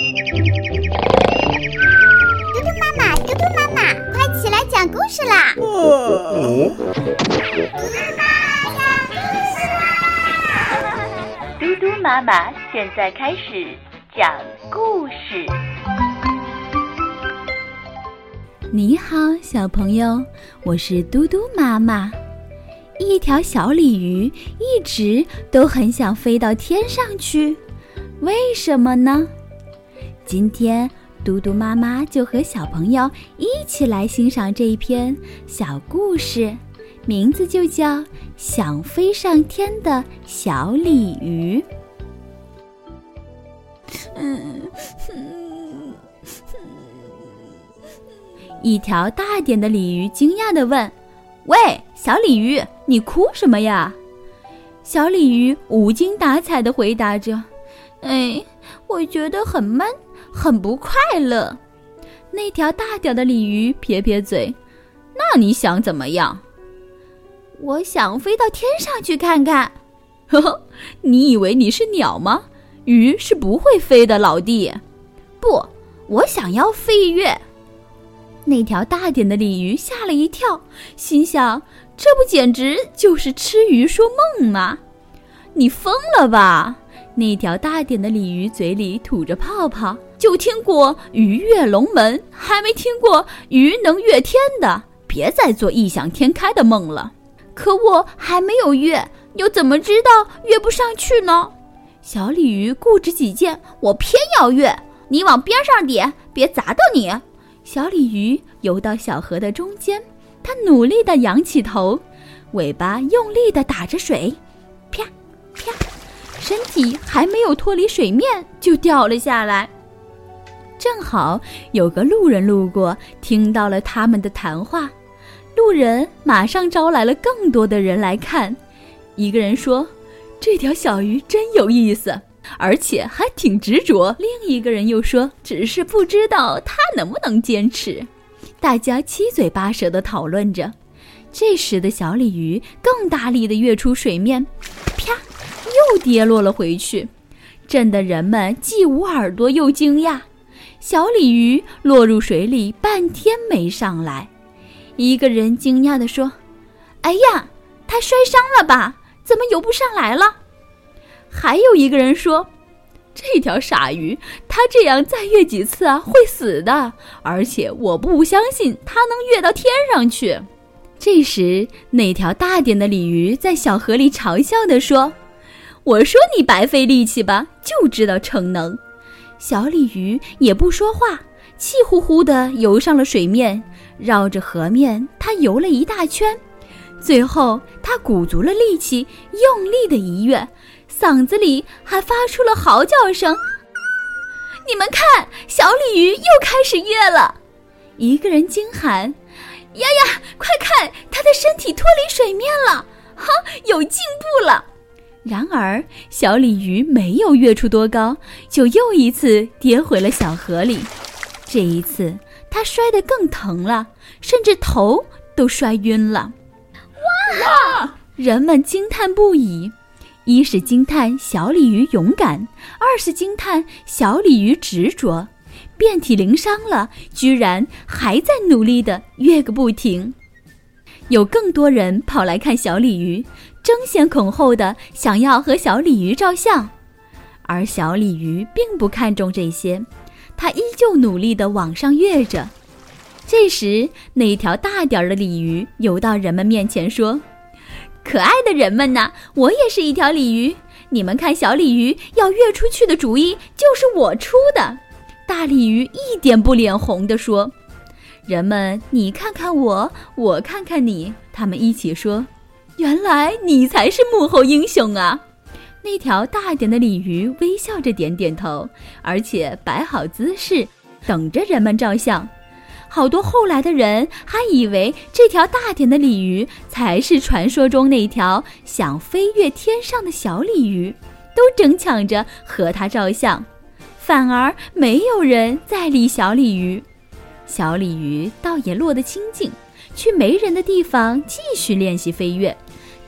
嘟嘟妈妈，嘟嘟妈妈，快起来讲故事啦！嘟嘟妈妈现在开始讲故事。你好，小朋友，我是嘟嘟妈妈。一条小鲤鱼一直都很想飞到天上去，为什么呢？今天嘟嘟妈妈就和小朋友一起来欣赏这一篇小故事，名字就叫《想飞上天的小鲤鱼》。嗯，一条大点的鲤鱼惊讶地问：“喂，小鲤鱼！”你哭什么呀？小鲤鱼无精打采地回答着：“哎，我觉得很闷，很不快乐。”那条大点的鲤鱼撇撇嘴：“那你想怎么样？”“我想飞到天上去看看。”“ 呵呵，你以为你是鸟吗？鱼是不会飞的，老弟。”“不，我想要飞跃。”那条大点的鲤鱼吓了一跳，心想。这不简直就是吃鱼说梦吗？你疯了吧！那条大点的鲤鱼嘴里吐着泡泡，就听过鱼跃龙门，还没听过鱼能跃天的。别再做异想天开的梦了。可我还没有跃，又怎么知道跃不上去呢？小鲤鱼固执己见，我偏要跃。你往边上点，别砸到你。小鲤鱼游到小河的中间。它努力地仰起头，尾巴用力地打着水，啪，啪，身体还没有脱离水面就掉了下来。正好有个路人路过，听到了他们的谈话，路人马上招来了更多的人来看。一个人说：“这条小鱼真有意思，而且还挺执着。”另一个人又说：“只是不知道它能不能坚持。”大家七嘴八舌地讨论着，这时的小鲤鱼更大力地跃出水面，啪，又跌落了回去，震得人们既捂耳朵又惊讶。小鲤鱼落入水里半天没上来，一个人惊讶地说：“哎呀，它摔伤了吧？怎么游不上来了？”还有一个人说。这条傻鱼，它这样再跃几次啊，会死的。而且我不相信它能跃到天上去。这时，那条大点的鲤鱼在小河里嘲笑地说：“我说你白费力气吧，就知道逞能。”小鲤鱼也不说话，气呼呼地游上了水面，绕着河面它游了一大圈，最后它鼓足了力气，用力的一跃。嗓子里还发出了嚎叫声。你们看，小鲤鱼又开始跃了。一个人惊喊：“呀呀，快看，它的身体脱离水面了！哈，有进步了。”然而，小鲤鱼没有跃出多高，就又一次跌回了小河里。这一次，它摔得更疼了，甚至头都摔晕了。哇！人们惊叹不已。一是惊叹小鲤鱼勇敢，二是惊叹小鲤鱼执着，遍体鳞伤了，居然还在努力的跃个不停。有更多人跑来看小鲤鱼，争先恐后的想要和小鲤鱼照相，而小鲤鱼并不看重这些，它依旧努力的往上跃着。这时，那条大点儿的鲤鱼游到人们面前说。可爱的人们呐，我也是一条鲤鱼。你们看，小鲤鱼要跃出去的主意就是我出的。大鲤鱼一点不脸红地说：“人们，你看看我，我看看你。”他们一起说：“原来你才是幕后英雄啊！”那条大点的鲤鱼微笑着点点头，而且摆好姿势，等着人们照相。好多后来的人还以为这条大点的鲤鱼才是传说中那条想飞越天上的小鲤鱼，都争抢着和它照相，反而没有人再理小鲤鱼。小鲤鱼倒也落得清静，去没人的地方继续练习飞跃。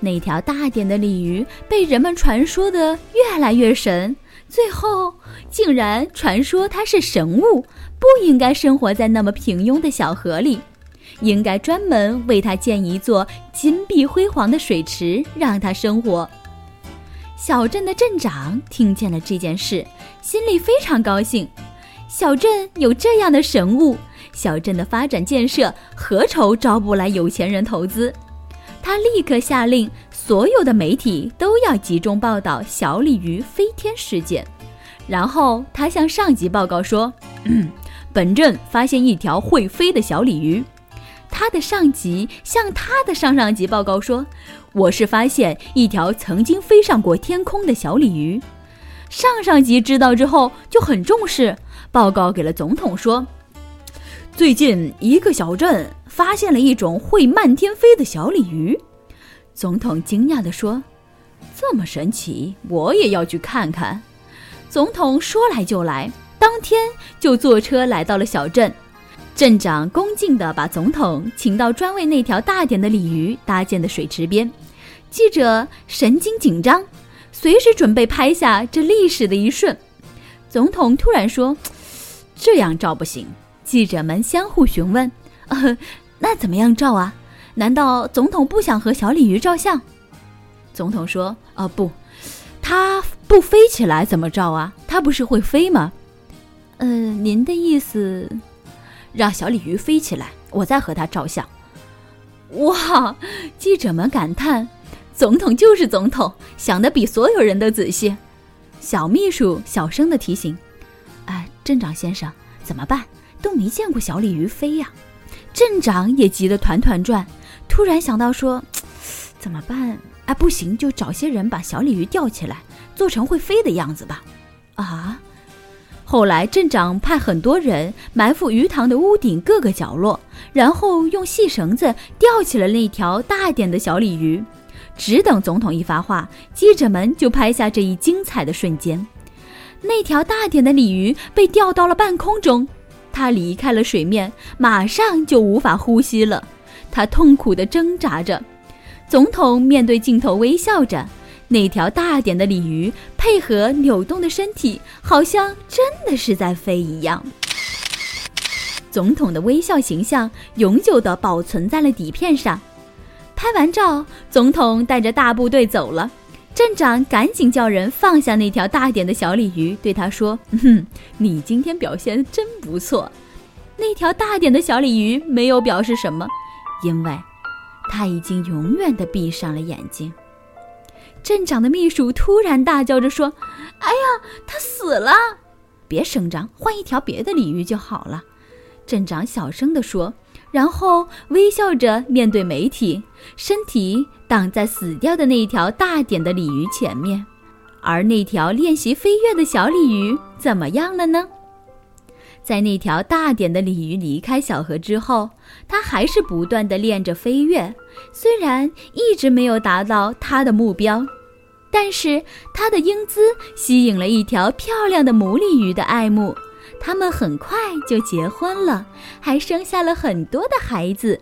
那条大点的鲤鱼被人们传说的越来越神，最后竟然传说它是神物，不应该生活在那么平庸的小河里，应该专门为它建一座金碧辉煌的水池，让它生活。小镇的镇长听见了这件事，心里非常高兴。小镇有这样的神物，小镇的发展建设何愁招不来有钱人投资？他立刻下令，所有的媒体都要集中报道小鲤鱼飞天事件。然后他向上级报告说：“ 本镇发现一条会飞的小鲤鱼。”他的上级向他的上上级报告说：“我是发现一条曾经飞上过天空的小鲤鱼。”上上级知道之后就很重视。报告给了总统说：“最近一个小镇发现了一种会漫天飞的小鲤鱼。”总统惊讶地说：“这么神奇，我也要去看看。”总统说来就来，当天就坐车来到了小镇。镇长恭敬地把总统请到专为那条大点的鲤鱼搭建的水池边。记者神经紧张，随时准备拍下这历史的一瞬。总统突然说。这样照不行，记者们相互询问：“呃，那怎么样照啊？难道总统不想和小鲤鱼照相？”总统说：“啊，不，它不飞起来怎么照啊？它不是会飞吗？”“呃，您的意思，让小鲤鱼飞起来，我再和它照相。”哇！记者们感叹：“总统就是总统，想的比所有人都仔细。”小秘书小声的提醒。哎镇长先生，怎么办？都没见过小鲤鱼飞呀！镇长也急得团团转，突然想到说：“怎么办？啊，不行，就找些人把小鲤鱼吊起来，做成会飞的样子吧。”啊！后来镇长派很多人埋伏鱼塘的屋顶各个角落，然后用细绳子吊起了那条大点的小鲤鱼，只等总统一发话，记者们就拍下这一精彩的瞬间。那条大点的鲤鱼被吊到了半空中，它离开了水面，马上就无法呼吸了。它痛苦地挣扎着。总统面对镜头微笑着，那条大点的鲤鱼配合扭动的身体，好像真的是在飞一样。总统的微笑形象永久地保存在了底片上。拍完照，总统带着大部队走了。镇长赶紧叫人放下那条大点的小鲤鱼，对他说：“哼，你今天表现真不错。”那条大点的小鲤鱼没有表示什么，因为它已经永远的闭上了眼睛。镇长的秘书突然大叫着说：“哎呀，它死了！别声张，换一条别的鲤鱼就好了。”镇长小声地说。然后微笑着面对媒体，身体挡在死掉的那条大点的鲤鱼前面，而那条练习飞跃的小鲤鱼怎么样了呢？在那条大点的鲤鱼离开小河之后，它还是不断地练着飞跃，虽然一直没有达到它的目标，但是它的英姿吸引了一条漂亮的母鲤鱼的爱慕。他们很快就结婚了，还生下了很多的孩子。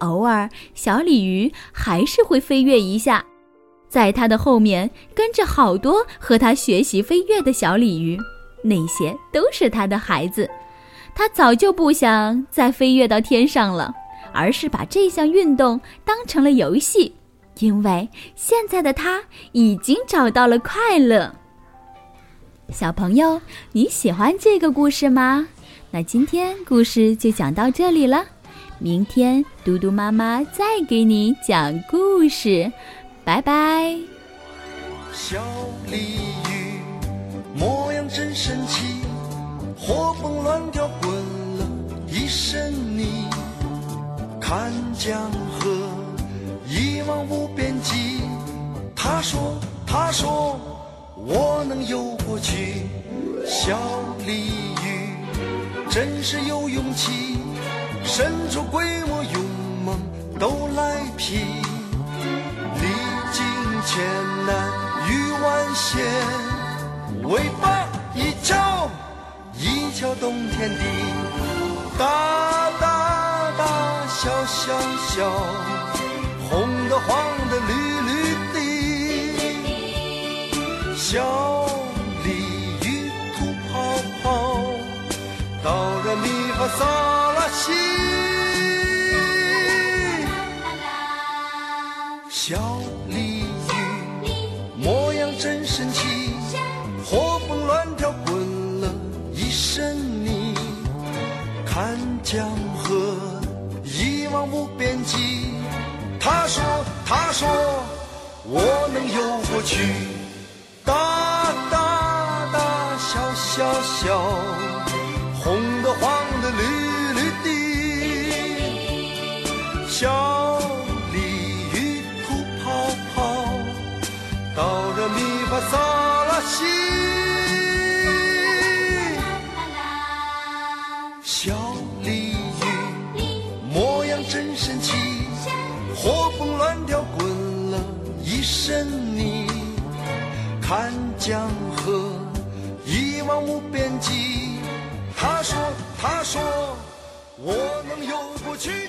偶尔，小鲤鱼还是会飞跃一下，在它的后面跟着好多和它学习飞跃的小鲤鱼，那些都是它的孩子。它早就不想再飞跃到天上了，而是把这项运动当成了游戏，因为现在的它已经找到了快乐。小朋友，你喜欢这个故事吗？那今天故事就讲到这里了，明天嘟嘟妈妈再给你讲故事，拜拜。小鲤鱼模样真神奇，活蹦乱跳滚了一身泥，看江河一望无边际。他说，他说。我能游过去，小鲤鱼真是有勇气，神出鬼没，勇猛都来拼，历经千难遇万险，尾巴一翘，一翘动天地，大大大小小小，小鲤鱼模样真神奇，活蹦乱跳滚了一身泥。看江河一望无边际，他说他说我能游过去，大大大小小小。神奇，活蹦乱跳滚了一身泥。看江河一望无边际，他说他说我能游过去。